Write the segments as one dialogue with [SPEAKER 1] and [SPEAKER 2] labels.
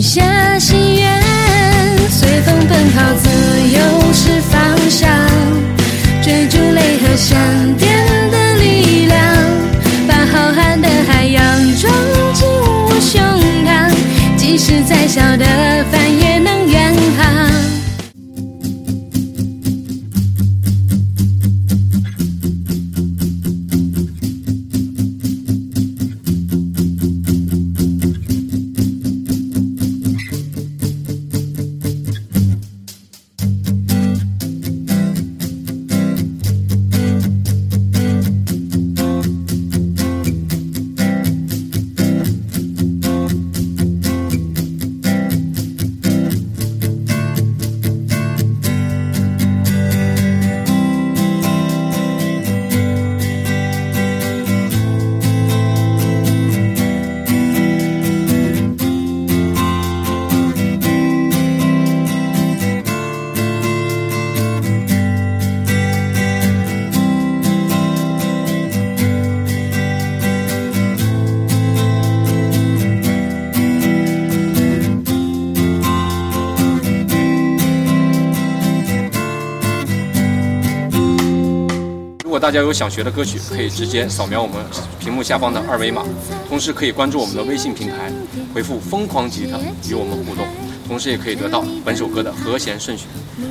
[SPEAKER 1] 许下心愿，随风奔跑，自由是方向，追逐雷和闪电的力量，把浩瀚的海洋装进我胸膛，即使再小的帆
[SPEAKER 2] 果大家有想学的歌曲，可以直接扫描我们屏幕下方的二维码，同时可以关注我们的微信平台，回复“疯狂吉他”与我们互动，同时也可以得到本首歌的和弦顺序。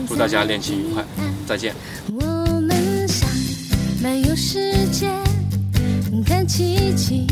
[SPEAKER 2] 祝大家练琴愉快，再见。
[SPEAKER 1] 我们想漫游世界，看奇迹。